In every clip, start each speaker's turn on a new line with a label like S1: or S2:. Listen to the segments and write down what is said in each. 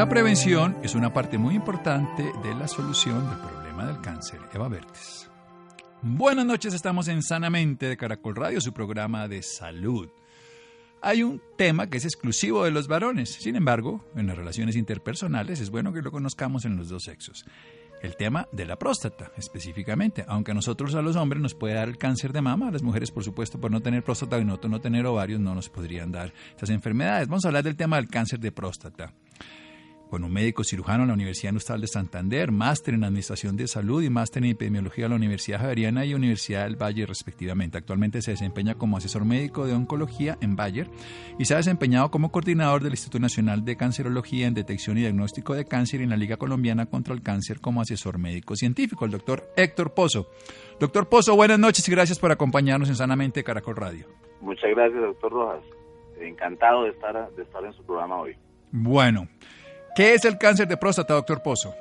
S1: La prevención es una parte muy importante de la solución del problema del cáncer. Eva Bertes. Buenas noches, estamos en Sanamente de Caracol Radio, su programa de salud. Hay un tema que es exclusivo de los varones, sin embargo, en las relaciones interpersonales es bueno que lo conozcamos en los dos sexos. El tema de la próstata, específicamente, aunque a nosotros, a los hombres, nos puede dar el cáncer de mama, a las mujeres, por supuesto, por no tener próstata y no, no tener ovarios, no nos podrían dar estas enfermedades. Vamos a hablar del tema del cáncer de próstata con un médico cirujano en la Universidad Industrial de Santander, máster en Administración de Salud y máster en Epidemiología de la Universidad Javeriana y Universidad del Valle, respectivamente. Actualmente se desempeña como asesor médico de oncología en Bayer y se ha desempeñado como coordinador del Instituto Nacional de Cancerología en Detección y Diagnóstico de Cáncer y en la Liga Colombiana contra el Cáncer como asesor médico científico, el doctor Héctor Pozo. Doctor Pozo, buenas noches y gracias por acompañarnos en Sanamente Caracol Radio.
S2: Muchas gracias, doctor Rojas. Encantado de estar, de estar en su programa hoy.
S1: Bueno, ¿Qué es el cáncer de próstata, doctor Pozo?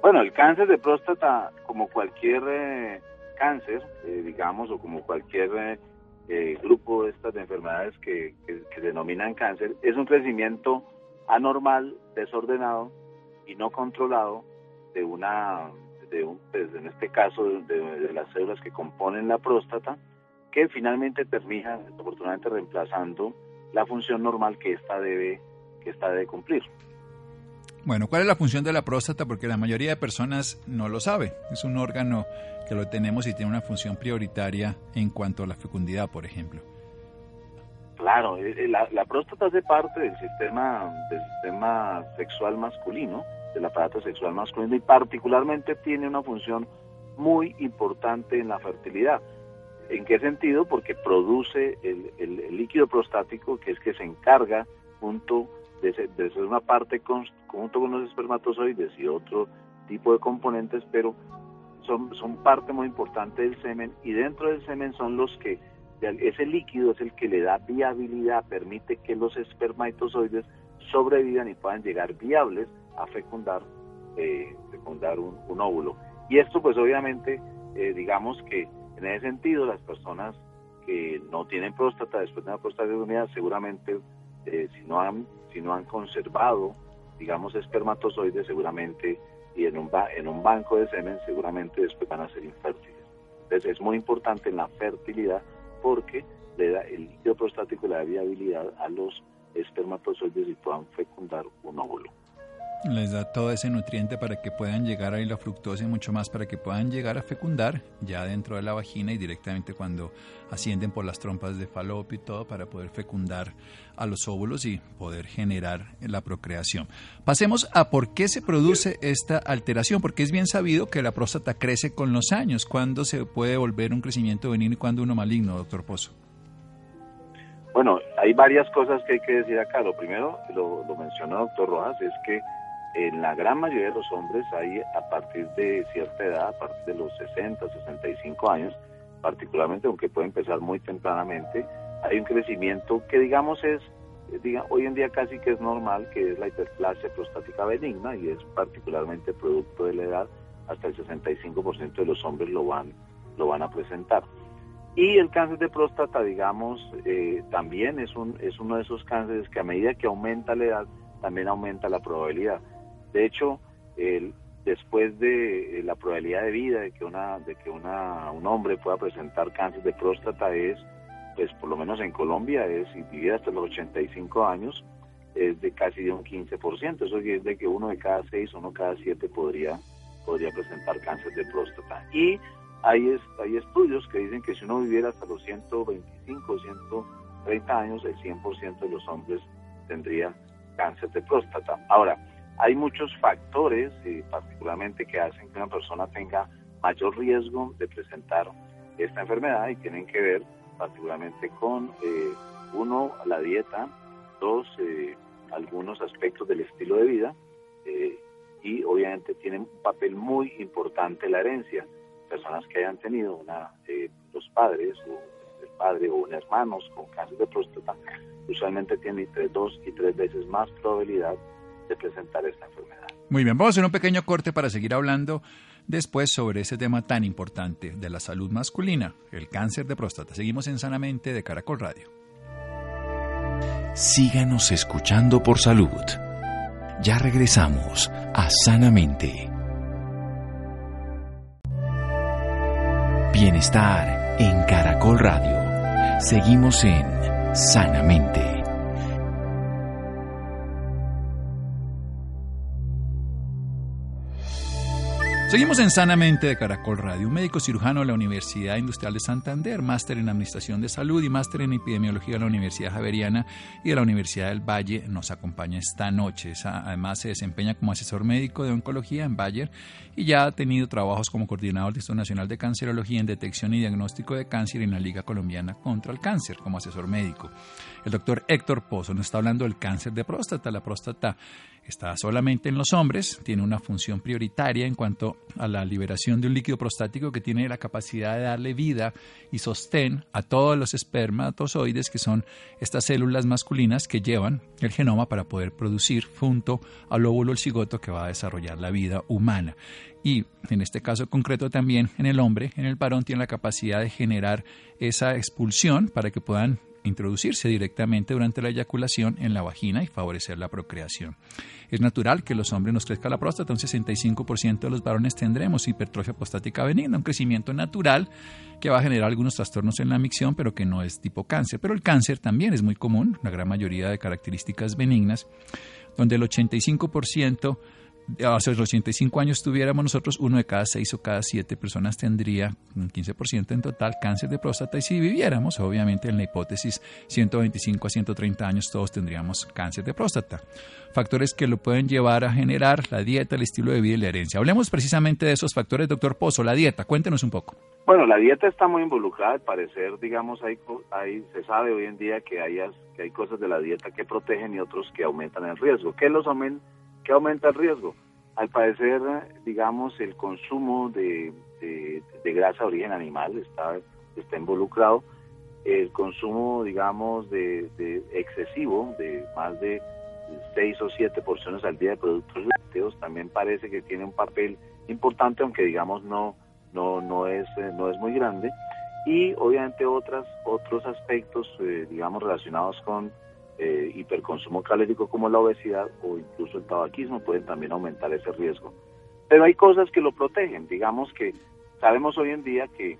S2: Bueno, el cáncer de próstata, como cualquier eh, cáncer, eh, digamos, o como cualquier eh, grupo de estas enfermedades que, que, denominan cáncer, es un crecimiento anormal, desordenado y no controlado de una, de un, pues, en este caso, de, de, las células que componen la próstata, que finalmente termina, desafortunadamente, reemplazando la función normal que ésta debe que está de cumplir.
S1: Bueno, ¿cuál es la función de la próstata? Porque la mayoría de personas no lo sabe. Es un órgano que lo tenemos y tiene una función prioritaria en cuanto a la fecundidad, por ejemplo.
S2: Claro, eh, eh, la, la próstata hace parte del sistema, del sistema sexual masculino, del aparato sexual masculino y particularmente tiene una función muy importante en la fertilidad. ¿En qué sentido? Porque produce el, el, el líquido prostático que es que se encarga junto de ser, una parte junto con los espermatozoides y otro tipo de componentes, pero son, son parte muy importante del semen y dentro del semen son los que, ese líquido es el que le da viabilidad, permite que los espermatozoides sobrevivan y puedan llegar viables a fecundar, eh, fecundar un, óvulo. Y esto pues obviamente, eh, digamos que en ese sentido las personas que no tienen próstata después de una próstata seguramente eh, si no han si no han conservado, digamos, espermatozoides, seguramente, y en un, en un banco de semen, seguramente después van a ser infértiles. Entonces es muy importante en la fertilidad porque le da, el líquido prostático le da viabilidad a los espermatozoides y puedan fecundar un óvulo
S1: les da todo ese nutriente para que puedan llegar ahí la fructosa y mucho más para que puedan llegar a fecundar ya dentro de la vagina y directamente cuando ascienden por las trompas de falopio y todo para poder fecundar a los óvulos y poder generar la procreación. Pasemos a por qué se produce esta alteración, porque es bien sabido que la próstata crece con los años. ¿Cuándo se puede volver un crecimiento benigno y cuándo uno maligno, doctor Pozo?
S2: Bueno, hay varias cosas que hay que decir acá. Lo primero, lo, lo mencionó doctor Rojas, es que en la gran mayoría de los hombres hay a partir de cierta edad, a partir de los 60, 65 años, particularmente aunque puede empezar muy tempranamente, hay un crecimiento que digamos es, eh, diga, hoy en día casi que es normal, que es la hiperplasia prostática benigna y es particularmente producto de la edad, hasta el 65% de los hombres lo van, lo van a presentar. Y el cáncer de próstata, digamos, eh, también es, un, es uno de esos cánceres que a medida que aumenta la edad, también aumenta la probabilidad. De hecho, el, después de eh, la probabilidad de vida de que una de que una, un hombre pueda presentar cáncer de próstata es pues por lo menos en Colombia es y vivir hasta los 85 años es de casi de un 15%, eso es de que uno de cada seis, uno de cada siete podría podría presentar cáncer de próstata. Y hay, hay estudios que dicen que si uno viviera hasta los 125, 130 años, el 100% de los hombres tendría cáncer de próstata. Ahora, hay muchos factores, eh, particularmente, que hacen que una persona tenga mayor riesgo de presentar esta enfermedad y tienen que ver particularmente con, eh, uno, la dieta, dos, eh, algunos aspectos del estilo de vida y obviamente tienen un papel muy importante la herencia. Personas que hayan tenido una, los padres o el padre o un hermanos con cáncer de próstata usualmente tienen entre dos y tres veces más probabilidad de presentar esta enfermedad.
S1: Muy bien, vamos a hacer un pequeño corte para seguir hablando después sobre ese tema tan importante de la salud masculina, el cáncer de próstata. Seguimos en Sanamente de Caracol Radio.
S3: Síganos escuchando por salud. Ya regresamos a Sanamente. Bienestar en Caracol Radio. Seguimos en Sanamente.
S1: Seguimos en Sanamente de Caracol Radio. Un médico cirujano de la Universidad Industrial de Santander, máster en Administración de Salud y máster en Epidemiología de la Universidad Javeriana y de la Universidad del Valle nos acompaña esta noche. Además se desempeña como asesor médico de oncología en Bayer y ya ha tenido trabajos como coordinador del Instituto Nacional de Cancerología en detección y diagnóstico de cáncer en la Liga Colombiana contra el Cáncer como asesor médico. El doctor Héctor Pozo nos está hablando del cáncer de próstata. La próstata está solamente en los hombres, tiene una función prioritaria en cuanto a la liberación de un líquido prostático que tiene la capacidad de darle vida y sostén a todos los espermatozoides, que son estas células masculinas que llevan el genoma para poder producir junto al óvulo el cigoto que va a desarrollar la vida humana. Y en este caso concreto también en el hombre, en el varón, tiene la capacidad de generar esa expulsión para que puedan introducirse directamente durante la eyaculación en la vagina y favorecer la procreación. Es natural que los hombres nos crezca la próstata, un 65% de los varones tendremos hipertrofia prostática benigna, un crecimiento natural que va a generar algunos trastornos en la micción, pero que no es tipo cáncer. Pero el cáncer también es muy común, la gran mayoría de características benignas, donde el 85% hace los 85 años tuviéramos nosotros, uno de cada seis o cada siete personas tendría un 15% en total cáncer de próstata y si viviéramos, obviamente en la hipótesis 125 a 130 años todos tendríamos cáncer de próstata. Factores que lo pueden llevar a generar la dieta, el estilo de vida y la herencia. Hablemos precisamente de esos factores, doctor Pozo, la dieta. Cuéntenos un poco.
S2: Bueno, la dieta está muy involucrada, al parecer, digamos, hay, hay, se sabe hoy en día que hay, que hay cosas de la dieta que protegen y otros que aumentan el riesgo. ¿Qué los aumentan? ¿Qué aumenta el riesgo? Al parecer, digamos, el consumo de, grasa de origen animal está, está involucrado. El consumo, digamos, de, excesivo, de más de seis o siete porciones al día de productos lácteos, también parece que tiene un papel importante, aunque digamos no, no, no, es, no es muy grande. Y obviamente otras, otros aspectos, eh, digamos, relacionados con eh, hiperconsumo calórico como la obesidad o incluso el tabaquismo pueden también aumentar ese riesgo. Pero hay cosas que lo protegen, digamos que sabemos hoy en día que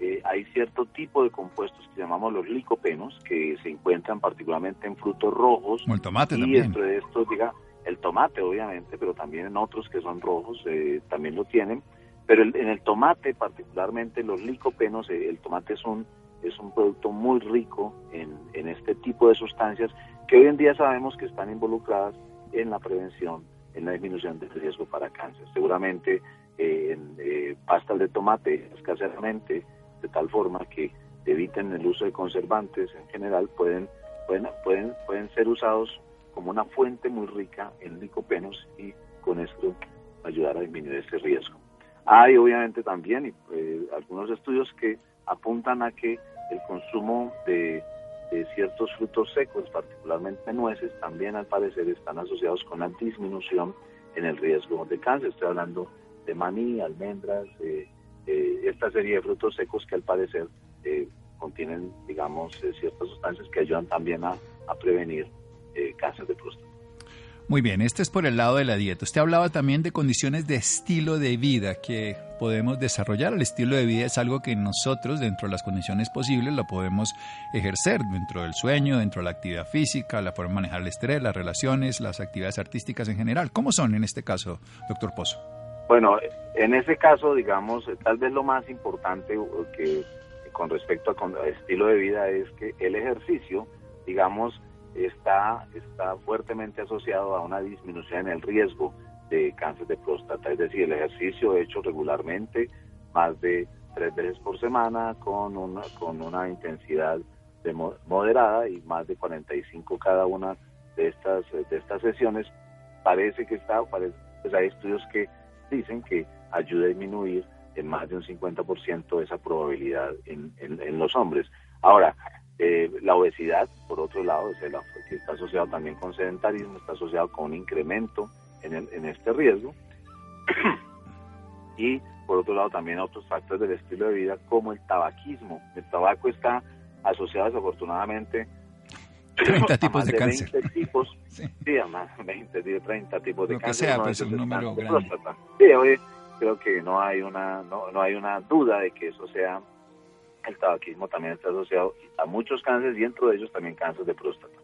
S2: eh, hay cierto tipo de compuestos que llamamos los licopenos que se encuentran particularmente en frutos rojos.
S1: el tomate
S2: y
S1: también.
S2: dentro de estos, diga, el tomate obviamente, pero también en otros que son rojos eh, también lo tienen. Pero en el tomate particularmente los licopenos, el tomate es un es un producto muy rico en, este tipo de sustancias que hoy en día sabemos que están involucradas en la prevención, en la disminución del riesgo para cáncer. Seguramente eh, en eh, pastas de tomate escasamente, de tal forma que eviten el uso de conservantes en general, pueden, pueden, pueden, pueden ser usados como una fuente muy rica en licopenos y con esto ayudar a disminuir ese riesgo. Hay obviamente también eh, algunos estudios que apuntan a que el consumo de, eh, ciertos frutos secos, particularmente nueces, también al parecer están asociados con la disminución en el riesgo de cáncer. Estoy hablando de maní, almendras, eh, eh, esta serie de frutos secos que al parecer contienen, digamos, ciertas sustancias que ayudan también a, a prevenir cáncer de próstata.
S1: Muy bien, este es por el lado de la dieta. Usted hablaba también de condiciones de estilo de vida que podemos desarrollar. El estilo de vida es algo que nosotros, dentro de las condiciones posibles, lo podemos ejercer dentro del sueño, dentro de la actividad física, la forma de manejar el estrés, las relaciones, las actividades artísticas en general. ¿Cómo son en este caso, doctor Pozo?
S2: Bueno, en ese caso, digamos, tal vez lo más importante que con respecto al estilo de vida es que el ejercicio, digamos, está, está fuertemente asociado a una disminución en el riesgo de cáncer de próstata, es decir, el ejercicio hecho regularmente, más de tres veces por semana, con una, con una intensidad de moderada y más de 45 cada una de estas, de estas sesiones, parece que está, parece, pues hay estudios que dicen que ayuda a disminuir en más de un 50% esa probabilidad en, en los hombres. Ahora, eh, la obesidad, por otro lado, que está asociado también con sedentarismo, está asociado con un incremento en, en este riesgo. y por otro lado también otros factores del estilo de vida como el tabaquismo. El tabaco está asociado desafortunadamente
S1: 30 tipos de, cáncer.
S2: tipos, sí. más 20, 30 tipos de
S1: Lo
S2: cáncer.
S1: Que sea, pues un número grande.
S2: Sí, hoy creo que no hay una no, no hay una duda de que eso sea el tabaquismo también está asociado a muchos cánceres y dentro de ellos también cáncer de próstata.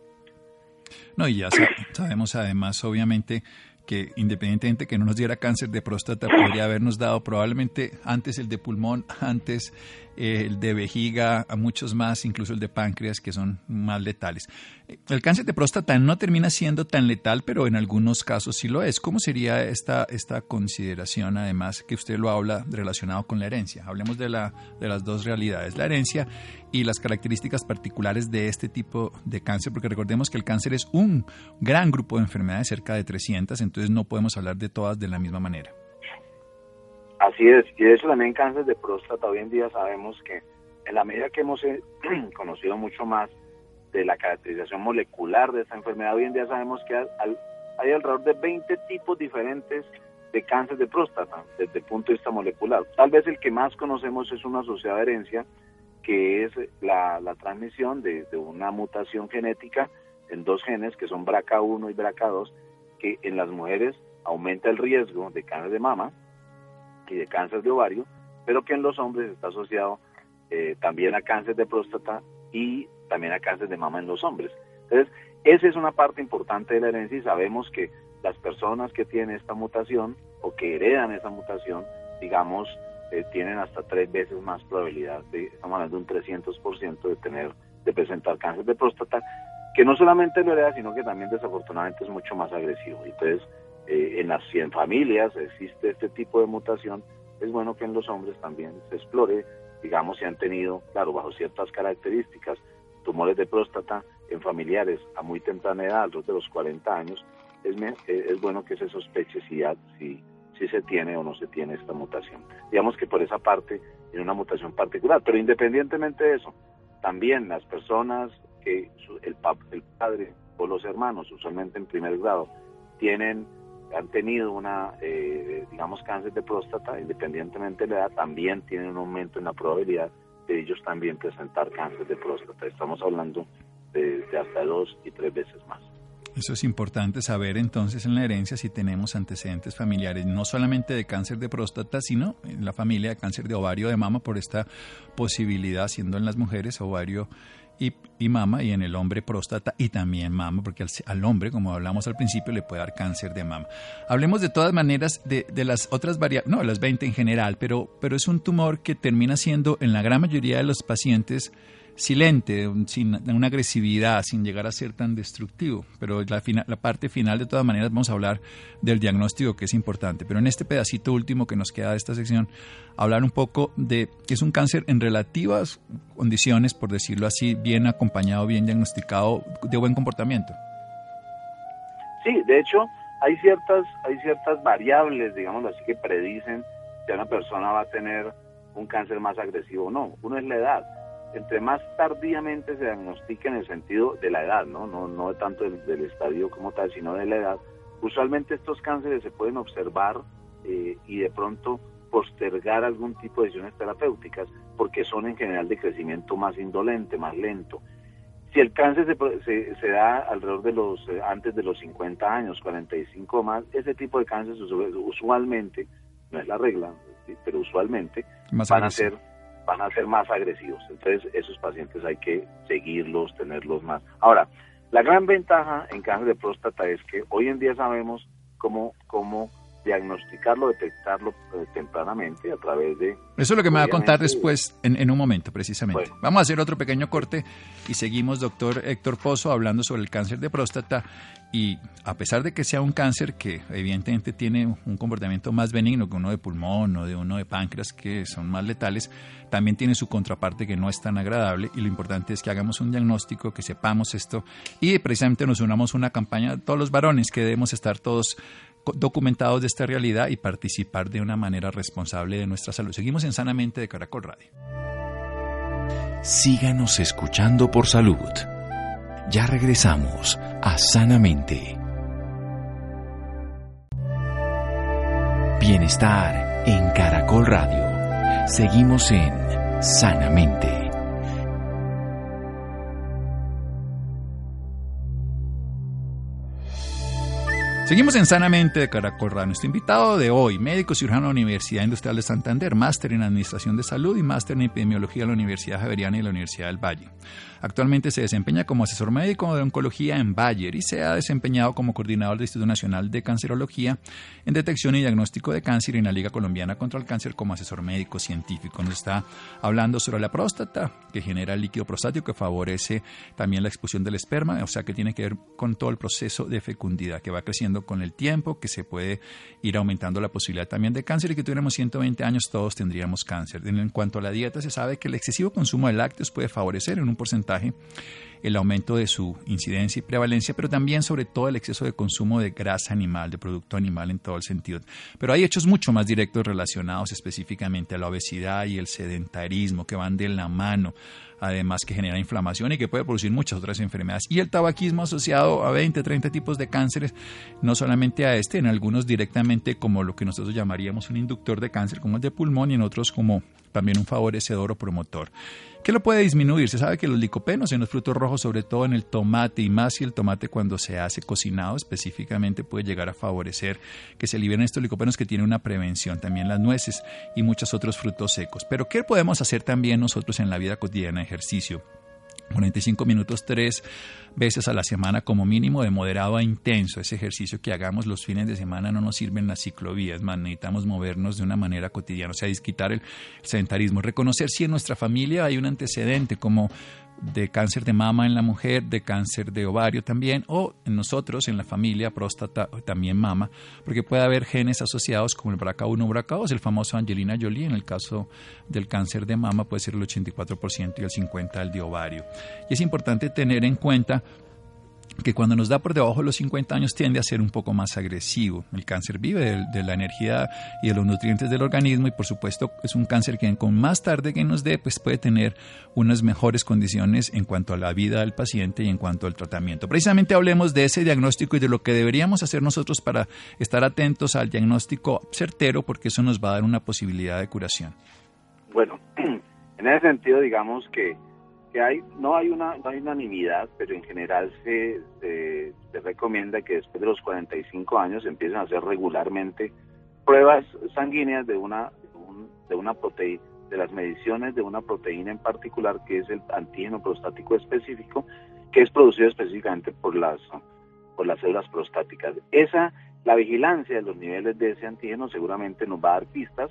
S1: No, y ya sabemos además, obviamente, que independientemente que no nos diera cáncer de próstata, podría habernos dado probablemente antes el de pulmón, antes el de vejiga, a muchos más, incluso el de páncreas, que son más letales. El cáncer de próstata no termina siendo tan letal, pero en algunos casos sí lo es. ¿Cómo sería esta, esta consideración, además, que usted lo habla relacionado con la herencia? Hablemos de, la, de las dos realidades, la herencia y las características particulares de este tipo de cáncer, porque recordemos que el cáncer es un gran grupo de enfermedades, cerca de 300, entonces no podemos hablar de todas de la misma manera.
S2: Así es, y de hecho también cáncer de próstata, hoy en día sabemos que en la medida que hemos eh, conocido mucho más de la caracterización molecular de esta enfermedad, hoy en día sabemos que hay alrededor de 20 tipos diferentes de cáncer de próstata desde el punto de vista molecular. Tal vez el que más conocemos es una asociada herencia, que es la, transmisión de, una mutación genética en dos genes, que son BRCA1 y BRCA2, que en las mujeres aumenta el riesgo de cáncer de mama, y de cáncer de ovario, pero que en los hombres está asociado eh, también a cáncer de próstata y también a cáncer de mama en los hombres. Entonces, esa es una parte importante de la herencia y sabemos que las personas que tienen esta mutación o que heredan esa mutación, digamos, eh, tienen hasta tres veces más probabilidad, de, estamos hablando de un 300% de tener, de presentar cáncer de próstata, que no solamente lo hereda, sino que también desafortunadamente es mucho más agresivo. Entonces, eh, en las 100 familias existe este tipo de mutación, es bueno que en los hombres también se explore, digamos, si han tenido, claro, bajo ciertas características, tumores de próstata en familiares a muy temprana edad, alrededor de los 40 años, es, eh, es bueno que se sospeche si, si, si se tiene o no se tiene esta mutación. Digamos que por esa parte en una mutación particular, pero independientemente de eso, también las personas que el, el padre o los hermanos, usualmente en primer grado, tienen han tenido una, eh, digamos, cáncer de próstata, independientemente de la edad, también tienen un aumento en la probabilidad de ellos también presentar cáncer de próstata. Estamos hablando de, hasta dos y tres veces más.
S1: Eso es importante saber entonces en la herencia si tenemos antecedentes familiares, no solamente de cáncer de próstata, sino en la familia de cáncer de ovario de mama por esta posibilidad, siendo en las mujeres ovario y, mama y en el hombre próstata y también mama, porque al, hombre, como hablamos al principio, le puede dar cáncer de mama. Hablemos de todas maneras de, las otras variables, no, las 20 en general, pero, pero es un tumor que termina siendo en la gran mayoría de los pacientes silente, sin una agresividad, sin llegar a ser tan destructivo. Pero la, parte final, de todas maneras, vamos a hablar del diagnóstico que es importante. Pero en este pedacito último que nos queda de esta sección, hablar un poco de que es un cáncer en relativas condiciones, por decirlo así, bien acompañado, bien diagnosticado, de buen comportamiento.
S2: Sí, de hecho, hay ciertas, hay ciertas variables, digamos así, que predicen si una persona va a tener un cáncer más agresivo o no. Uno es la edad entre más tardíamente se diagnostica en el sentido de la edad, no, no, no tanto del, del estadio como tal, sino de la edad, usualmente estos cánceres se pueden observar eh, y de pronto postergar algún tipo de decisiones terapéuticas porque son en general de crecimiento más indolente, más lento. Si el cáncer se, se, da alrededor de los, eh, antes de los 50 años, 45 o más, ese tipo de cáncer usualmente, no es la regla, pero usualmente van a ser van a ser más agresivos. Entonces, esos pacientes hay que seguirlos, tenerlos más. Ahora, la gran ventaja en cáncer de próstata es que hoy en día sabemos cómo, cómo diagnosticarlo, detectarlo eh, tempranamente a través de...
S1: Eso es lo que me va a contar después, en, un momento precisamente. Vamos a hacer otro pequeño corte y seguimos, doctor Héctor Pozo, hablando sobre el cáncer de próstata. Y a pesar de que sea un cáncer que evidentemente tiene un comportamiento más benigno que uno de pulmón o de uno de páncreas, que son más letales, también tiene su contraparte que no es tan agradable. Y lo importante es que hagamos un diagnóstico, que sepamos esto y precisamente nos unamos a una campaña, todos los varones que debemos estar todos documentados de esta realidad y participar de una manera responsable de nuestra salud. Seguimos en Sanamente de Caracol Radio.
S3: Síganos escuchando por salud. Ya regresamos a Sanamente. Bienestar en Caracol Radio. Seguimos en Sanamente.
S1: Seguimos en Sanamente de Caracol Radio. Nuestro invitado de hoy, médico cirujano de la Universidad Industrial de Santander, máster en Administración de Salud y máster en Epidemiología de la Universidad Javeriana y la Universidad del Valle. Actualmente se desempeña como asesor médico de oncología en Bayer y se ha desempeñado como coordinador del Instituto Nacional de Cancerología en detección y diagnóstico de cáncer y en la Liga Colombiana contra el Cáncer como asesor médico científico. Nos está hablando sobre la próstata, que genera el líquido prostático que favorece también la expulsión del esperma, o sea que tiene que ver con todo el proceso de fecundidad que va creciendo con el tiempo, que se puede ir aumentando la posibilidad también de cáncer y que tuviéramos 120 años todos tendríamos cáncer. En cuanto a la dieta, se sabe que el excesivo consumo de lácteos puede favorecer en un porcentaje el aumento de su incidencia y prevalencia, pero también sobre todo el exceso de consumo de grasa animal, de producto animal en todo el sentido. Pero hay hechos mucho más directos relacionados específicamente a la obesidad y el sedentarismo que van de la mano además que genera inflamación y que puede producir muchas otras enfermedades. Y el tabaquismo asociado a 20, 30 tipos de cánceres, no solamente a este, en algunos directamente como lo que nosotros llamaríamos un inductor de cáncer, como el de pulmón, y en otros como también un favorecedor o promotor. ¿Qué lo puede disminuir? Se sabe que los licopenos en los frutos rojos, sobre todo en el tomate y más si el tomate cuando se hace cocinado específicamente puede llegar a favorecer que se liberen estos licopenos que tienen una prevención, también las nueces y muchos otros frutos secos. Pero ¿qué podemos hacer también nosotros en la vida cotidiana? Ejercicio. 45 minutos tres veces a la semana como mínimo de moderado a intenso. Ese ejercicio que hagamos los fines de semana no nos sirven las ciclovías, más necesitamos movernos de una manera cotidiana, o sea, disquitar el sedentarismo, reconocer si en nuestra familia hay un antecedente como de cáncer de mama en la mujer, de cáncer de ovario también, o en nosotros, en la familia, próstata, también mama, porque puede haber genes asociados como el BRCA1 o BRCA2, el famoso Angelina Jolie, en el caso del cáncer de mama puede ser el 84% y el 50% el de ovario. Y es importante tener en cuenta que cuando nos da por debajo de los 50 años tiende a ser un poco más agresivo. El cáncer vive de, la energía y de los nutrientes del organismo y por supuesto es un cáncer que con más tarde que nos dé pues puede tener unas mejores condiciones en cuanto a la vida del paciente y en cuanto al tratamiento. Precisamente hablemos de ese diagnóstico y de lo que deberíamos hacer nosotros para estar atentos al diagnóstico certero porque eso nos va a dar una posibilidad de curación.
S2: Bueno, en ese sentido digamos que hay no hay una no hay unanimidad pero en general se, se, recomienda que después de los 45 años empiecen a hacer regularmente pruebas sanguíneas de una de una proteína de las mediciones de una proteína en particular que es el antígeno prostático específico que es producido específicamente por las por las células prostáticas. Esa la vigilancia de los niveles de ese antígeno seguramente nos va a dar pistas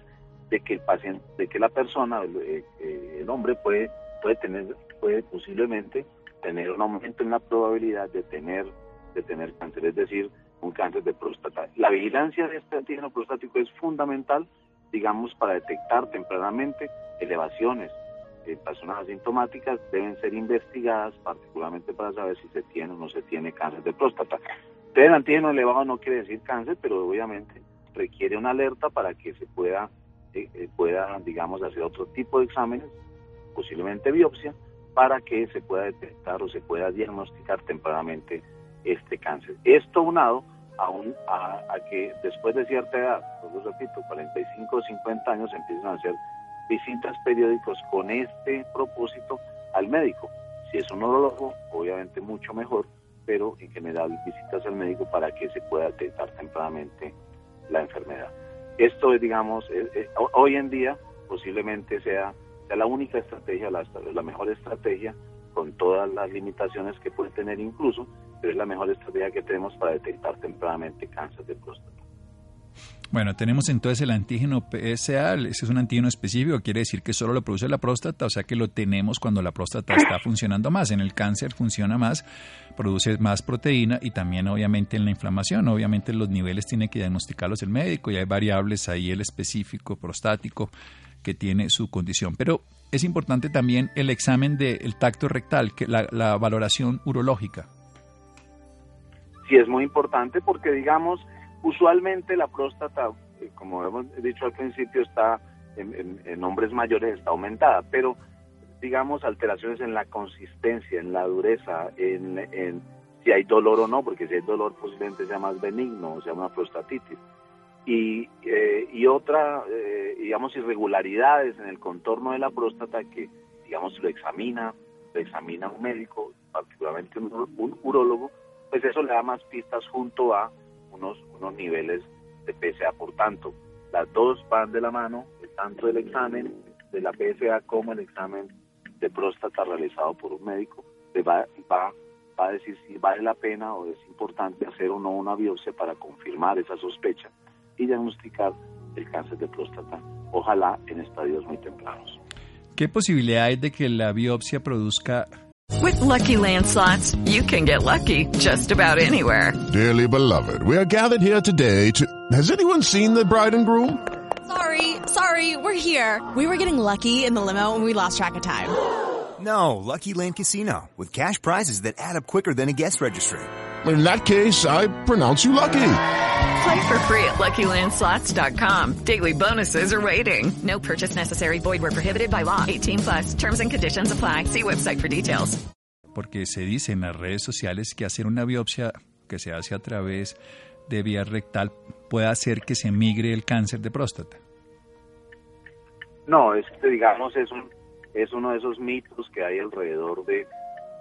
S2: de que el paciente de que la persona el, eh, eh, el hombre puede puede tener puede posiblemente tener un aumento en la probabilidad de tener, de tener cáncer, es decir, un cáncer de próstata. La vigilancia de este antígeno prostático es fundamental, digamos, para detectar tempranamente elevaciones. en personas asintomáticas deben ser investigadas, particularmente para saber si se tiene o no se tiene cáncer de próstata. Tener antígeno elevado no quiere decir cáncer, pero obviamente requiere una alerta para que se pueda, eh, eh, pueda digamos, hacer otro tipo de exámenes posiblemente biopsia, para que se pueda detectar o se pueda diagnosticar tempranamente este cáncer. Esto unado a, a, que después de cierta edad, lo repito, 45 o 50 años, empiezan a hacer visitas periódicos con este propósito al médico. Si es un urologo, obviamente mucho mejor, pero en general visitas al médico para que se pueda detectar tempranamente la enfermedad. Esto es, digamos, hoy en día posiblemente sea, la única estrategia, la, la mejor estrategia, con todas las limitaciones que puede tener incluso, pero es la mejor estrategia que tenemos para detectar tempranamente cáncer de próstata.
S1: Bueno, tenemos entonces el antígeno PSA, ese es un antígeno específico, quiere decir que solo lo produce la próstata, o sea que lo tenemos cuando la próstata está funcionando más. En el cáncer funciona más, produce más proteína y también obviamente en la inflamación. Obviamente los niveles tiene que diagnosticarlos el médico y hay variables ahí, el específico prostático que tiene su condición. Pero es importante también el examen del tacto rectal, que la, valoración urológica.
S2: Sí, es muy importante porque digamos Usualmente la próstata, eh, como hemos dicho al principio, está en, hombres mayores está aumentada, pero digamos alteraciones en la consistencia, en la dureza, en, si hay dolor o no, porque si hay dolor posiblemente sea más benigno, o sea una prostatitis. Y, eh, y otra, eh, digamos, irregularidades en el contorno de la próstata que, digamos, lo examina, lo examina un médico, particularmente un, un urólogo, pues eso le da más pistas junto a unos, unos niveles de PSA. Por tanto, las dos van de la mano, tanto el examen de la PSA como el examen de próstata realizado por un médico, va, va, va a decir si vale la pena o es importante hacer o no una biopsia para confirmar esa sospecha y diagnosticar el cáncer de próstata, ojalá en estadios muy tempranos.
S1: ¿Qué posibilidad hay de que la biopsia produzca
S4: With lucky landslots, you can get lucky just about anywhere.
S5: Dearly beloved, we are gathered here today to. Has anyone seen the bride and groom?
S6: Sorry, sorry, we're here. We were getting lucky in the limo and we lost track of time.
S7: No, Lucky Land Casino, with cash prizes that add up quicker than a guest registry.
S5: In that case, I pronounce you lucky.
S4: Play for free at LuckyLandSlots.com. Daily bonuses are waiting. No purchase necessary. Void where prohibited by law. 18 plus. Terms and conditions apply. See website for details.
S1: Porque se dice en las redes sociales que hacer una biopsia que se hace a través de vía rectal puede hacer que se migre el cáncer de próstata.
S2: No, es digamos es un es uno de esos mitos que hay alrededor de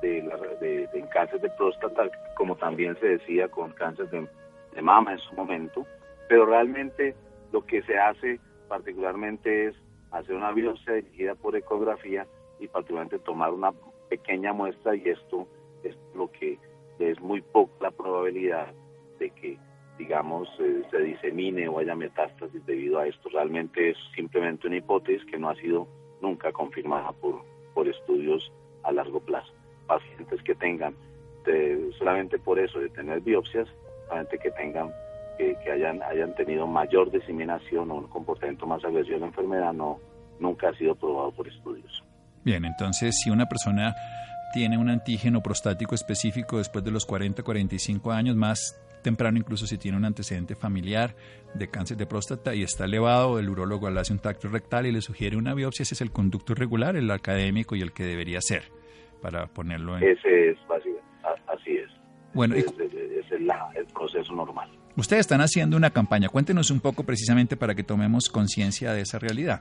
S2: de, la, de, de cáncer de próstata, como también se decía con cáncer de, de mama en su momento, pero realmente lo que se hace particularmente es hacer una biopsia dirigida por ecografía y particularmente tomar una pequeña muestra y esto es lo que es muy poca la probabilidad de que digamos eh, se disemine o haya metástasis debido a esto. Realmente es simplemente una hipótesis que no ha sido nunca confirmada por, por estudios a largo plazo pacientes que tengan, solamente por eso de tener biopsias, que tengan, que, hayan, hayan tenido mayor diseminación o un comportamiento más agresivo de la enfermedad, no, nunca ha sido probado por estudios.
S1: Bien, entonces si una persona tiene un antígeno prostático específico después de los 40-45 años, más temprano incluso si tiene un antecedente familiar de cáncer de próstata y está elevado, el urólogo le hace un tacto rectal y le sugiere una biopsia, ese es el conducto regular, el académico y el que debería ser para ponerlo en...
S2: Ese es, así es.
S1: Bueno,
S2: es, el proceso normal.
S1: Ustedes están haciendo una campaña, cuéntenos un poco precisamente para que tomemos conciencia de esa realidad.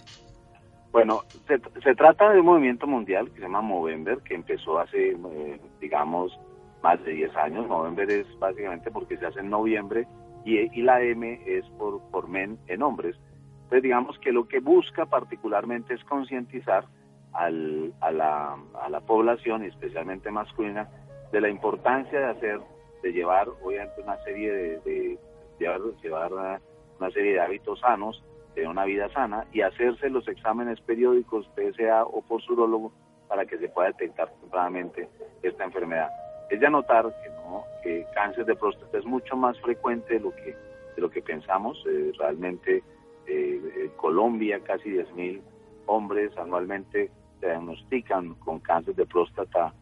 S2: Bueno, se, trata de un movimiento mundial que se llama Movember, que empezó hace, eh, digamos, más de 10 años. Movember es básicamente porque se hace en noviembre y, y la M es por, por men en hombres. Entonces, digamos que lo que busca particularmente es concientizar al, a, la, a la población, especialmente masculina, de la importancia de hacer, de llevar obviamente una serie de, llevar, llevar una serie de hábitos sanos, de una vida sana y hacerse los exámenes periódicos PSA o por surólogo para que se pueda detectar tempranamente esta enfermedad. Es de anotar que no, que cáncer de próstata es mucho más frecuente de lo que de lo que pensamos. Eh, realmente eh, en Colombia casi 10.000 hombres anualmente se diagnostican con cáncer de próstata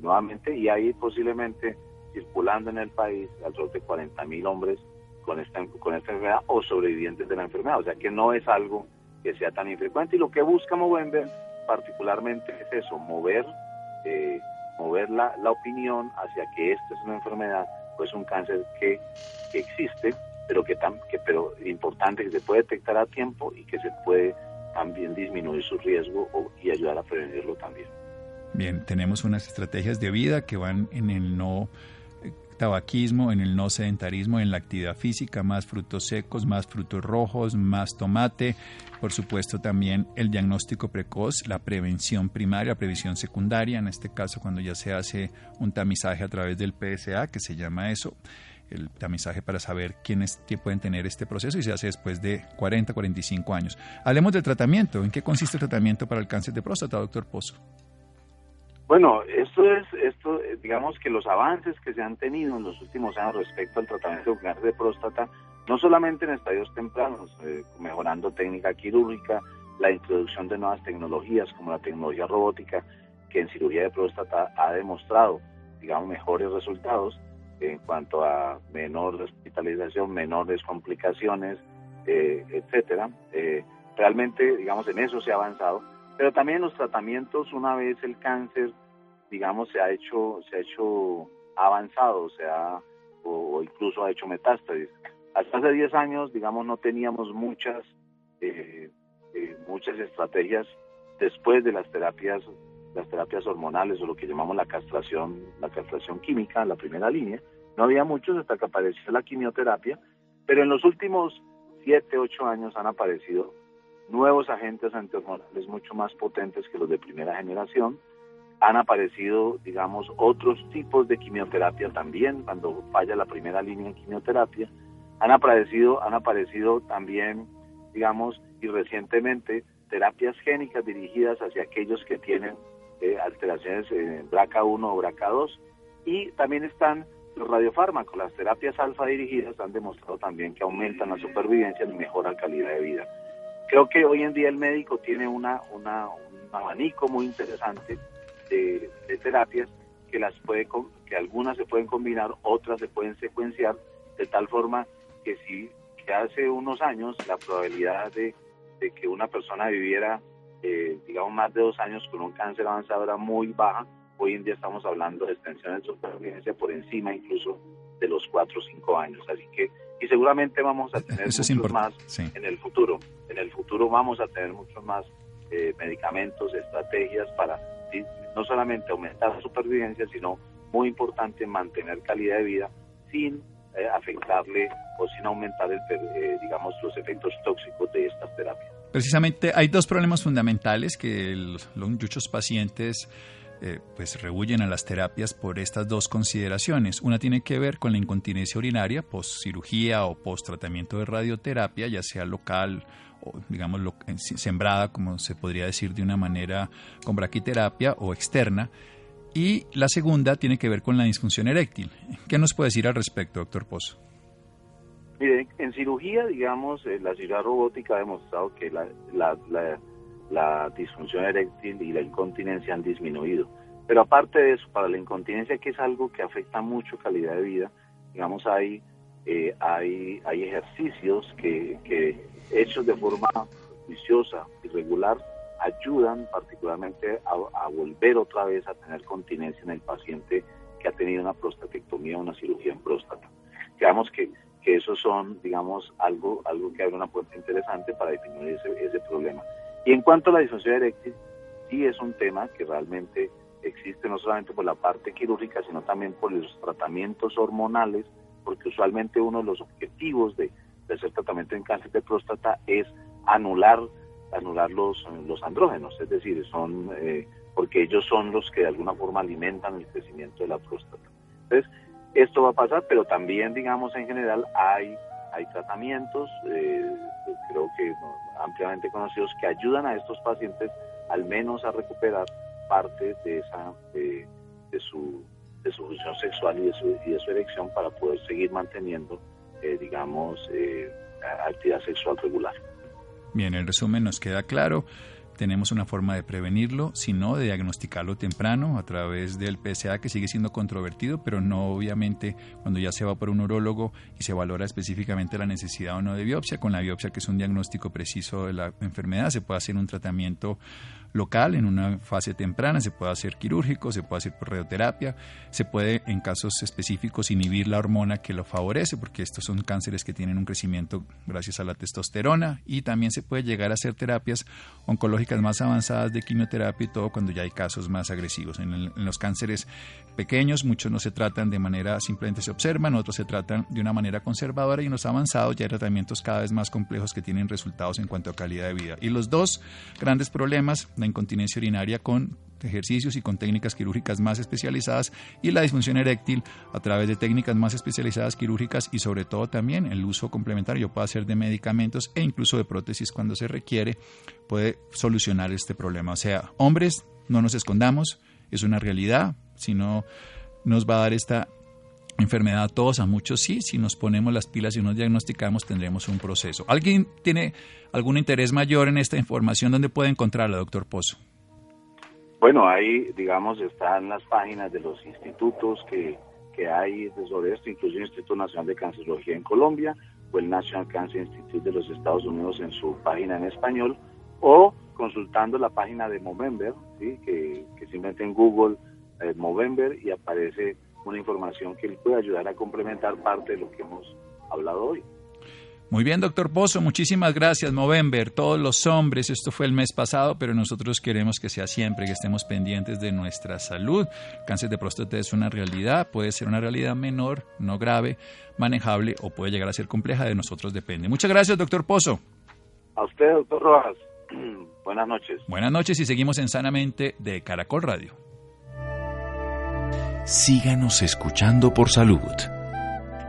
S2: nuevamente y hay posiblemente circulando en el país alrededor de 40 mil hombres con esta, con esta enfermedad o sobrevivientes de la enfermedad. O sea que no es algo que sea tan infrecuente y lo que busca Movember particularmente es eso, mover, eh, mover la, la, opinión hacia que esta es una enfermedad o es un cáncer que, que existe, pero que, tan, que pero importante que se puede detectar a tiempo y que se puede también disminuir su riesgo y ayudar a prevenirlo también.
S1: Bien, tenemos unas estrategias de vida que van en el no tabaquismo, en el no sedentarismo, en la actividad física, más frutos secos, más frutos rojos, más tomate, por supuesto también el diagnóstico precoz, la prevención primaria, la prevención secundaria, en este caso cuando ya se hace un tamizaje a través del PSA, que se llama eso, el tamizaje para saber quiénes pueden tener este proceso y se hace después de 40, 45 años. Hablemos del tratamiento. ¿En qué consiste el tratamiento para el cáncer de próstata, doctor Pozo?
S2: Bueno, esto es, esto, eh, digamos que los avances que se han tenido en los últimos años respecto al tratamiento de cáncer de próstata, no solamente en estadios tempranos, eh, mejorando técnica quirúrgica, la introducción de nuevas tecnologías como la tecnología robótica, que en cirugía de próstata ha demostrado, digamos, mejores resultados en cuanto a menor hospitalización, menores complicaciones, eh, etcétera. realmente, digamos, en eso se ha avanzado pero también los tratamientos, una vez el cáncer, digamos, se ha hecho, se ha hecho avanzado, o sea, o, incluso ha hecho metástasis. Hasta hace 10 años, digamos, no teníamos muchas, eh, eh, muchas estrategias después de las terapias, las terapias hormonales o lo que llamamos la castración, la castración química, la primera línea. No había muchos hasta que apareció la quimioterapia, pero en los últimos 7, 8 años han aparecido nuevos agentes antihormonales mucho más potentes que los de primera generación. Han aparecido, digamos, otros tipos de quimioterapia también, cuando falla la primera línea en quimioterapia. Han aparecido, han aparecido también, digamos, y recientemente, terapias génicas dirigidas hacia aquellos que tienen eh, alteraciones en BRCA1 o BRCA2. Y también están los radiofármacos, las terapias alfa dirigidas han demostrado también que aumentan la supervivencia y mejoran calidad de vida. Creo que hoy en día el médico tiene una, un abanico muy interesante de, terapias que las puede que algunas se pueden combinar, otras se pueden secuenciar de tal forma que si que hace unos años la probabilidad de, que una persona viviera eh, digamos más de dos años con un cáncer avanzado era muy baja, hoy en día estamos hablando de extensión de supervivencia por encima incluso de los cuatro o cinco años, así que y seguramente vamos a tener muchos más en el futuro. En el futuro vamos a tener muchos más eh, medicamentos, estrategias para no solamente aumentar la supervivencia, sino muy importante mantener calidad de vida sin eh, afectarle o sin aumentar, el, eh, digamos, los efectos tóxicos de estas terapias.
S1: Precisamente hay dos problemas fundamentales que los, muchos pacientes eh, pues rehuyen a las terapias por estas dos consideraciones. Una tiene que ver con la incontinencia urinaria post cirugía o post tratamiento de radioterapia, ya sea local o digamos sembrada, como se podría decir de una manera con braquiterapia o externa. Y la segunda tiene que ver con la disfunción eréctil. ¿Qué nos puede decir al respecto, doctor Pozo?
S2: Mire, en cirugía, digamos, eh, la cirugía robótica ha demostrado que la, disfunción eréctil y la incontinencia han disminuido. Pero aparte de eso, para la incontinencia, que es algo que afecta mucho calidad de vida, digamos, hay, eh, hay, hay ejercicios que, que hechos de forma juiciosa y regular ayudan particularmente a, volver otra vez a tener continencia en el paciente que ha tenido una prostatectomía o una cirugía en próstata. Digamos que, que esos son, digamos, algo, algo que abre una puerta interesante para definir ese, ese problema. Y en cuanto a la disfunción eréctil, sí es un tema que realmente existe no solamente por la parte quirúrgica, sino también por los tratamientos hormonales, porque usualmente uno de los objetivos de, hacer tratamiento en cáncer de próstata es anular anular los, los andrógenos, es decir, son eh, porque ellos son los que de alguna forma alimentan el crecimiento de la próstata. Entonces, esto va a pasar, pero también, digamos, en general hay, hay tratamientos, eh, creo que ampliamente conocidos que ayudan a estos pacientes al menos a recuperar parte de esa de, su de su función sexual y de su, y de su erección para poder seguir manteniendo eh, digamos eh, actividad sexual regular.
S1: Bien, el resumen nos queda claro tenemos una forma de prevenirlo, sino de diagnosticarlo temprano a través del PSA que sigue siendo controvertido, pero no obviamente cuando ya se va por un urólogo y se valora específicamente la necesidad o no de biopsia. Con la biopsia, que es un diagnóstico preciso de la enfermedad, se puede hacer un tratamiento local en una fase temprana, se puede hacer quirúrgico, se puede hacer por radioterapia, se puede en casos específicos inhibir la hormona que lo favorece, porque estos son cánceres que tienen un crecimiento gracias a la testosterona y también se puede llegar a hacer terapias oncológicas más avanzadas de quimioterapia y todo cuando ya hay casos más agresivos. En, en los cánceres pequeños muchos no se tratan de manera simplemente se observan, otros se tratan de una manera conservadora y en los avanzados ya hay tratamientos cada vez más complejos que tienen resultados en cuanto a calidad de vida. Y los dos grandes problemas, la incontinencia urinaria con ejercicios y con técnicas quirúrgicas más especializadas y la disfunción eréctil a través de técnicas más especializadas quirúrgicas y sobre todo también el uso complementario puede ser de medicamentos e incluso de prótesis cuando se requiere puede solucionar este problema. O sea, hombres, no nos escondamos, es una realidad, si no nos va a dar esta enfermedad a todos, a muchos sí, si nos ponemos las pilas y nos diagnosticamos tendremos un proceso. ¿Alguien tiene algún interés mayor en esta información? ¿Dónde puede encontrarla, doctor Pozo?
S2: Bueno, ahí, digamos, están las páginas de los institutos que, que hay sobre esto, incluso el Instituto Nacional de Cancerología en Colombia o el National Cancer Institute de los Estados Unidos en su página en español, o consultando la página de Movember, ¿sí? que, que simplemente en Google eh, Movember y aparece una información que le puede ayudar a complementar parte de lo que hemos hablado hoy.
S1: Muy bien, doctor Pozo, muchísimas gracias. Movember, todos los hombres, esto fue el mes pasado, pero nosotros queremos que sea siempre, que estemos pendientes de nuestra salud. cáncer de próstata es una realidad, puede ser una realidad menor, no grave, manejable o puede llegar a ser compleja, de nosotros depende. Muchas gracias, doctor Pozo.
S2: A usted, doctor Rojas. Buenas noches.
S1: Buenas noches y seguimos en Sanamente de Caracol Radio.
S3: Síganos escuchando por salud.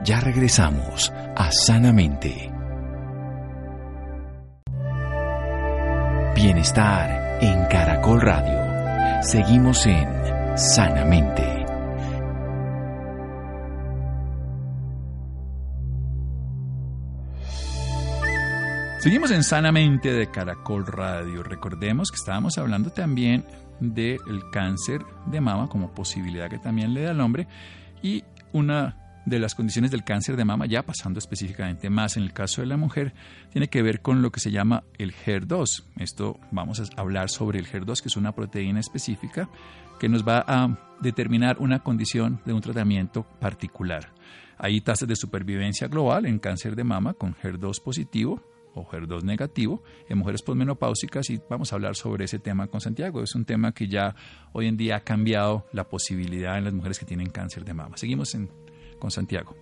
S3: Ya regresamos a Sanamente. Bienestar en Caracol Radio. Seguimos en Sanamente.
S1: Seguimos en Sanamente de Caracol Radio. Recordemos que estábamos hablando también del cáncer de mama como posibilidad que también le da al hombre y una de las condiciones del cáncer de mama, ya pasando específicamente más en el caso de la mujer, tiene que ver con lo que se llama el HER2. Esto vamos a hablar sobre el HER2, que es una proteína específica que nos va a determinar una condición de un tratamiento particular. Hay tasas de supervivencia global en cáncer de mama con HER2 positivo o HER2 negativo en mujeres posmenopáusicas y vamos a hablar sobre ese tema con Santiago. Es un tema que ya hoy en día ha cambiado la posibilidad en las mujeres que tienen cáncer de mama. Seguimos con Santiago.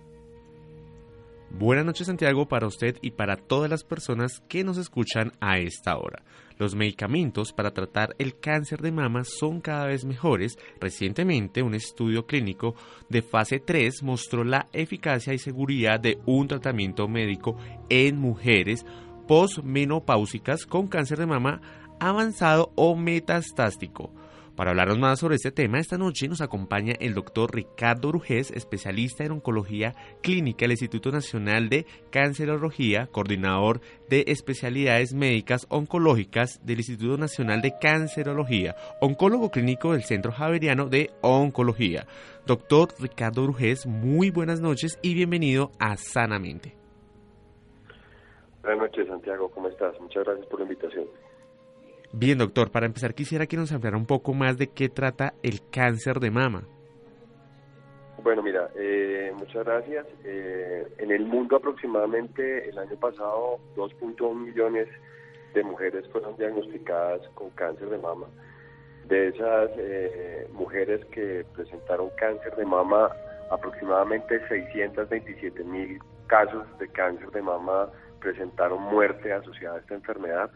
S8: Buenas noches Santiago para usted y para todas las personas que nos escuchan a esta hora. Los medicamentos para tratar el cáncer de mama son cada vez mejores. Recientemente un estudio clínico de fase 3 mostró la eficacia y seguridad de un tratamiento médico en mujeres postmenopáusicas con cáncer de mama avanzado o metastástico. Para hablarnos más sobre este tema, esta noche nos acompaña el doctor Ricardo Brujés, especialista en oncología clínica del Instituto Nacional de Cancerología, coordinador de especialidades médicas oncológicas del Instituto Nacional de Cancerología, oncólogo clínico del Centro Javeriano de Oncología. Doctor Ricardo Brujés, muy buenas noches y bienvenido a Sanamente.
S9: Buenas noches, Santiago, ¿cómo estás? Muchas gracias por la invitación.
S8: Bien, doctor, para empezar quisiera que nos hablara un poco más de qué trata el cáncer de mama.
S9: Bueno, mira, eh, muchas gracias. Eh, en el mundo aproximadamente el año pasado 2.1 millones de mujeres fueron diagnosticadas con cáncer de mama. De esas eh, mujeres que presentaron cáncer de mama, aproximadamente 627 mil casos de cáncer de mama presentaron muerte asociada a esta enfermedad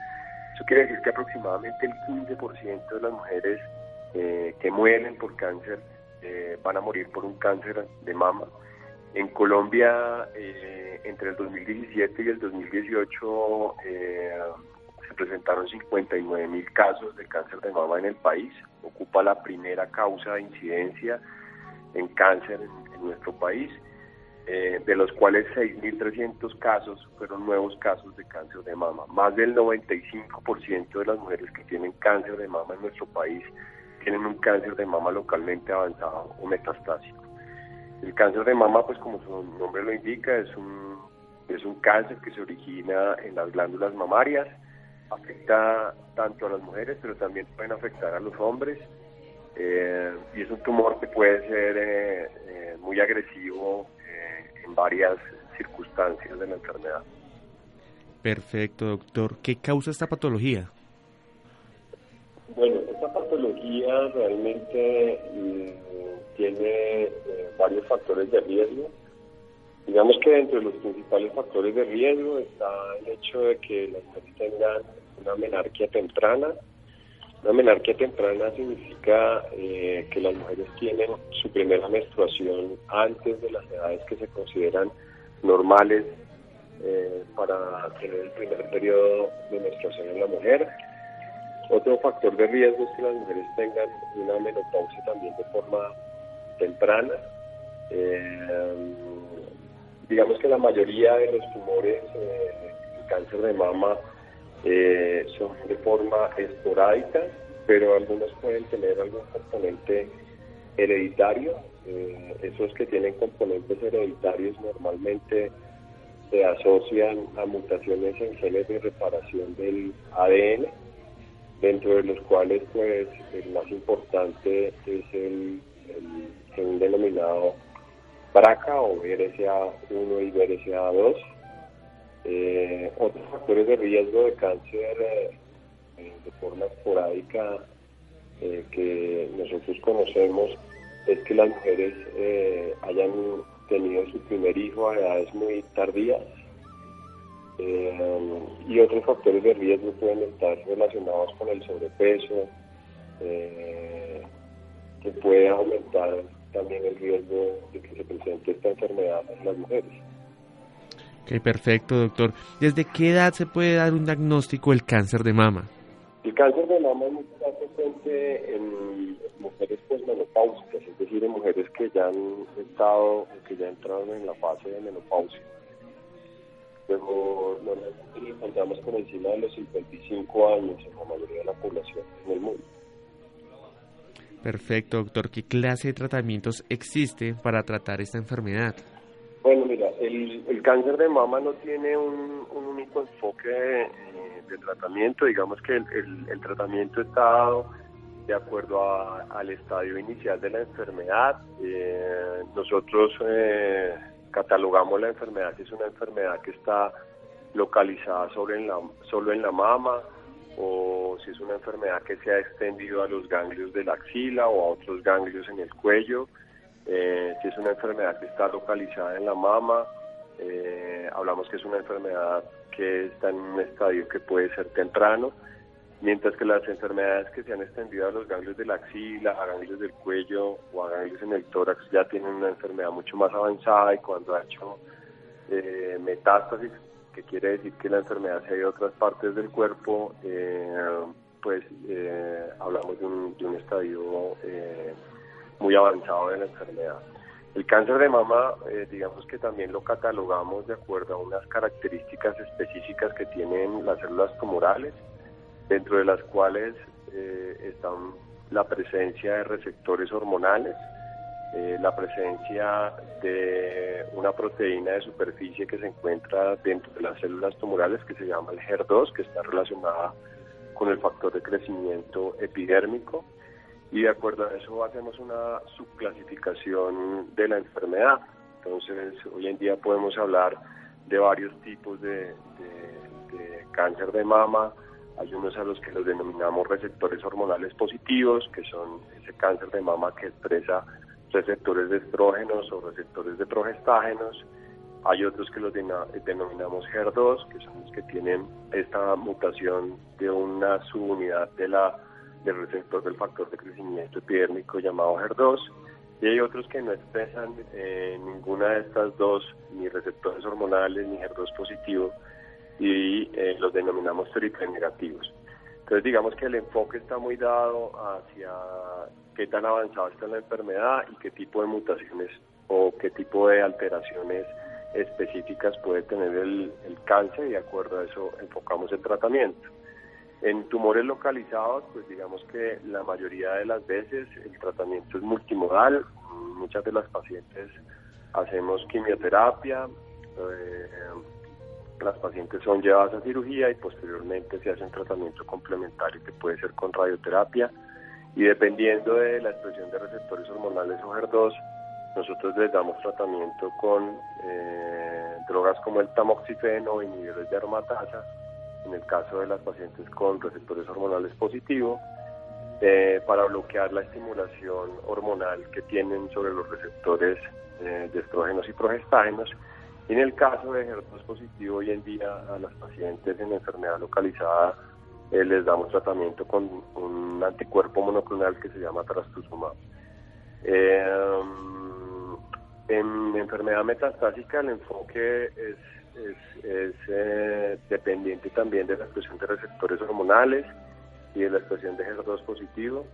S9: eso quiere decir que aproximadamente el 15% de las mujeres eh, que mueren por cáncer eh, van a morir por un cáncer de mama. En Colombia, eh, entre el 2017 y el 2018, se presentaron 59 mil casos de cáncer de mama en el país. Ocupa la primera causa de incidencia en cáncer en nuestro país. Eh, de los cuales 6.300 casos fueron nuevos casos de cáncer de mama. Más del 95% de las mujeres que tienen cáncer de mama en nuestro país tienen un cáncer de mama localmente avanzado o metastásico. El cáncer de mama, pues como su nombre lo indica, es un, es un cáncer que se origina en las glándulas mamarias. afecta tanto a las mujeres, pero también pueden afectar a los hombres. Eh, y es un tumor que puede ser eh, muy agresivo varias circunstancias de la enfermedad.
S8: Perfecto, doctor. ¿Qué causa esta patología?
S9: Bueno, esta patología realmente mm, tiene varios factores de riesgo. Digamos que entre los principales factores de riesgo está el hecho de que las mujeres tengan una menarquia temprana. Una menarquia temprana significa eh, que las mujeres tienen su primera menstruación antes de las edades que se consideran normales eh, para tener el primer periodo de menstruación en la mujer. Otro factor de riesgo es que las mujeres tengan una menopausia también de forma temprana. Eh, digamos que la mayoría de los tumores, cáncer de mama, eh, son de forma esporádica, pero algunos pueden tener algún componente hereditario. Eh, esos que tienen componentes hereditarios normalmente se asocian a mutaciones en genes de reparación del ADN, dentro de los cuales pues el más importante es el, el denominado BRCA o BRCA1 y BRCA2. Eh, otros factores de riesgo de cáncer eh, eh, de forma esporádica que nosotros conocemos es que las mujeres hayan tenido su primer hijo a edades muy tardías y otros factores de riesgo pueden estar relacionados con el sobrepeso que puede aumentar también el riesgo de que se presente esta enfermedad en las mujeres.
S8: Ok, perfecto, doctor. ¿Desde qué edad se puede dar un diagnóstico del cáncer de mama?
S9: El cáncer de mama está presente en mujeres posmenopáusicas, es decir, en mujeres que ya han estado, que ya entraron en la fase de menopausia. Luego, normalmente encontramos por encima de los 55 años en la mayoría de la población en el mundo.
S8: Perfecto, doctor. ¿Qué clase de tratamientos existe para tratar esta enfermedad?
S9: Bueno, mira, el, cáncer de mama no tiene un, único enfoque eh, de, tratamiento. Digamos que el, tratamiento está dado de acuerdo al estadio inicial de la enfermedad. Eh, nosotros eh, catalogamos la enfermedad si es una enfermedad que está localizada sobre en la, solo en la mama o si es una enfermedad que se ha extendido a los ganglios de la axila o a otros ganglios en el cuello eh, si es una enfermedad que está localizada en la mama, eh, hablamos que es una enfermedad que está en un estadio que puede ser temprano, mientras que las enfermedades que se han extendido a los ganglios de la axila, a ganglios del cuello o a ganglios en el tórax ya tienen una enfermedad mucho más avanzada y cuando ha hecho eh, metástasis, que quiere decir que la enfermedad se ha ido a otras partes del cuerpo, pues hablamos de un, de un estadio muy avanzado de la enfermedad. El cáncer de mama, eh, digamos que también lo catalogamos de acuerdo a unas características específicas que tienen las células tumorales, dentro de las cuales eh, están la presencia de receptores hormonales, eh, la presencia de una proteína de superficie que se encuentra dentro de las células tumorales que se llama el HER2, que está relacionada con el factor de crecimiento epidérmico, y de acuerdo a eso hacemos una subclasificación de la enfermedad. Entonces, hoy en día podemos hablar de varios tipos de, cáncer de mama. Hay unos a los que los denominamos receptores hormonales positivos, que son ese cáncer de mama que expresa receptores de estrógenos o receptores de progestágenos. Hay otros que los denominamos HER2, que son los que tienen esta mutación de una subunidad de la del receptor del factor de crecimiento epidérmico llamado HER2 y hay otros que no expresan eh, ninguna de estas dos, ni receptores hormonales ni HER2 positivo y eh, los denominamos triple negativos. Entonces digamos que el enfoque está muy dado hacia qué tan avanzada está la enfermedad y qué tipo de mutaciones o qué tipo de alteraciones específicas puede tener el, el cáncer y de acuerdo a eso enfocamos el tratamiento. En tumores localizados, pues digamos que la mayoría de las veces el tratamiento es multimodal. Muchas de las pacientes hacemos quimioterapia, eh, las pacientes son llevadas a cirugía y posteriormente se hace un tratamiento complementario que puede ser con radioterapia y dependiendo de la expresión de receptores hormonales o HER2, nosotros les damos tratamiento con eh, drogas como el tamoxifeno o inhibidores de aromatasa, en el caso de las pacientes con receptores hormonales positivos, eh, para bloquear la estimulación hormonal que tienen sobre los receptores eh, de estrógenos y progestágenos. Y en el caso de HER2 positivo, hoy en día a las pacientes en enfermedad localizada eh, les damos tratamiento con un anticuerpo monoclonal que se llama trastuzumab. Eh, en enfermedad metastásica el enfoque es, es, eh, dependiente también de la expresión de receptores hormonales y de la expresión de HER2 positivo.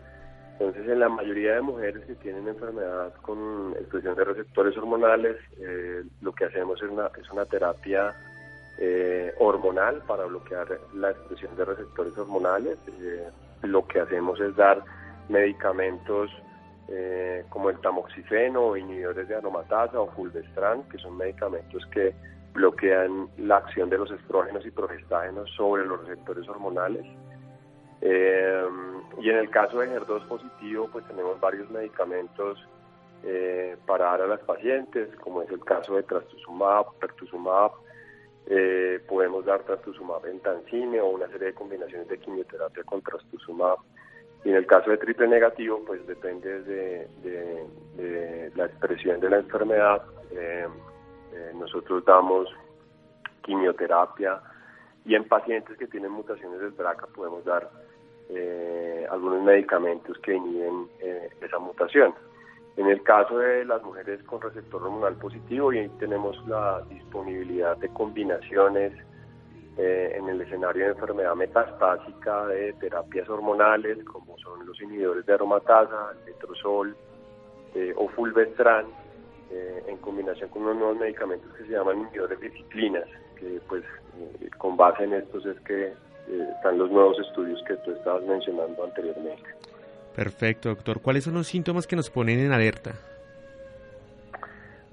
S9: Entonces, en la mayoría de mujeres que tienen enfermedad con expresión de receptores hormonales, lo que hacemos es una, es una terapia eh, hormonal para bloquear la expresión de receptores hormonales. Eh, lo que hacemos es dar medicamentos eh, como el tamoxifeno o inhibidores de aromatasa o fulvestrant, que son medicamentos que bloquean la acción de los estrógenos y progestágenos sobre los receptores hormonales. y en el caso de HER2 positivo, pues tenemos varios medicamentos para dar a las pacientes, como es el caso de trastuzumab, pertuzumab, eh, podemos dar trastuzumab en tancine o una serie de combinaciones de quimioterapia con trastuzumab. Y en el caso de triple negativo, pues depende de, la expresión de la enfermedad. Eh, eh, nosotros damos quimioterapia y en pacientes que tienen mutaciones del BRCA podemos dar algunos medicamentos que inhiben esa mutación. En el caso de las mujeres con receptor hormonal positivo, y ahí tenemos la disponibilidad de combinaciones eh, en el escenario de enfermedad metastásica de terapias hormonales, como son los inhibidores de aromatasa, letrozol eh, o fulvestrant, eh, en combinación con unos nuevos medicamentos que se llaman inhibidores de ciclinas, que pues con base en estos es que están los nuevos estudios que tú estabas mencionando anteriormente.
S8: Perfecto, doctor. ¿Cuáles son los síntomas que nos ponen en alerta?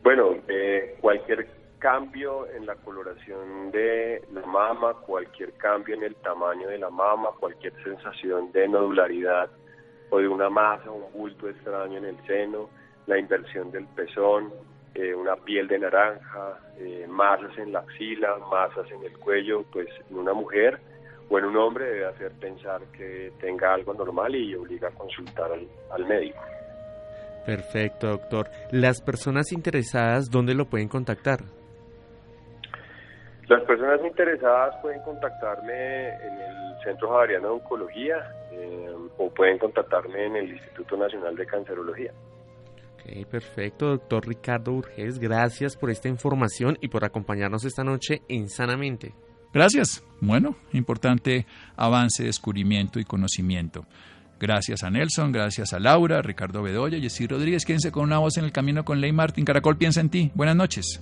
S9: Bueno, eh, cualquier cambio en la coloración de la mama, cualquier cambio en el tamaño de la mama, cualquier sensación de nodularidad o de una masa, un bulto extraño en el seno, la inversión del pezón, eh, una piel de naranja, eh, masas en la axila, masas en el cuello, pues en una mujer o en un hombre debe hacer pensar que tenga algo normal y obliga a consultar al, médico.
S8: Perfecto, doctor. ¿Las personas interesadas dónde lo pueden contactar?
S9: Las personas interesadas pueden contactarme en el Centro Javariano de Oncología eh, o pueden contactarme en el Instituto Nacional de Cancerología.
S8: Perfecto, doctor Ricardo Urgés. Gracias por esta información y por acompañarnos esta noche en Sanamente.
S1: Gracias. Bueno, importante avance, descubrimiento y conocimiento. Gracias a Nelson, gracias a Laura, Ricardo Bedoya, Jessy Rodríguez. Quédense con una voz en el camino con Ley Martín. Caracol piensa en ti. Buenas noches.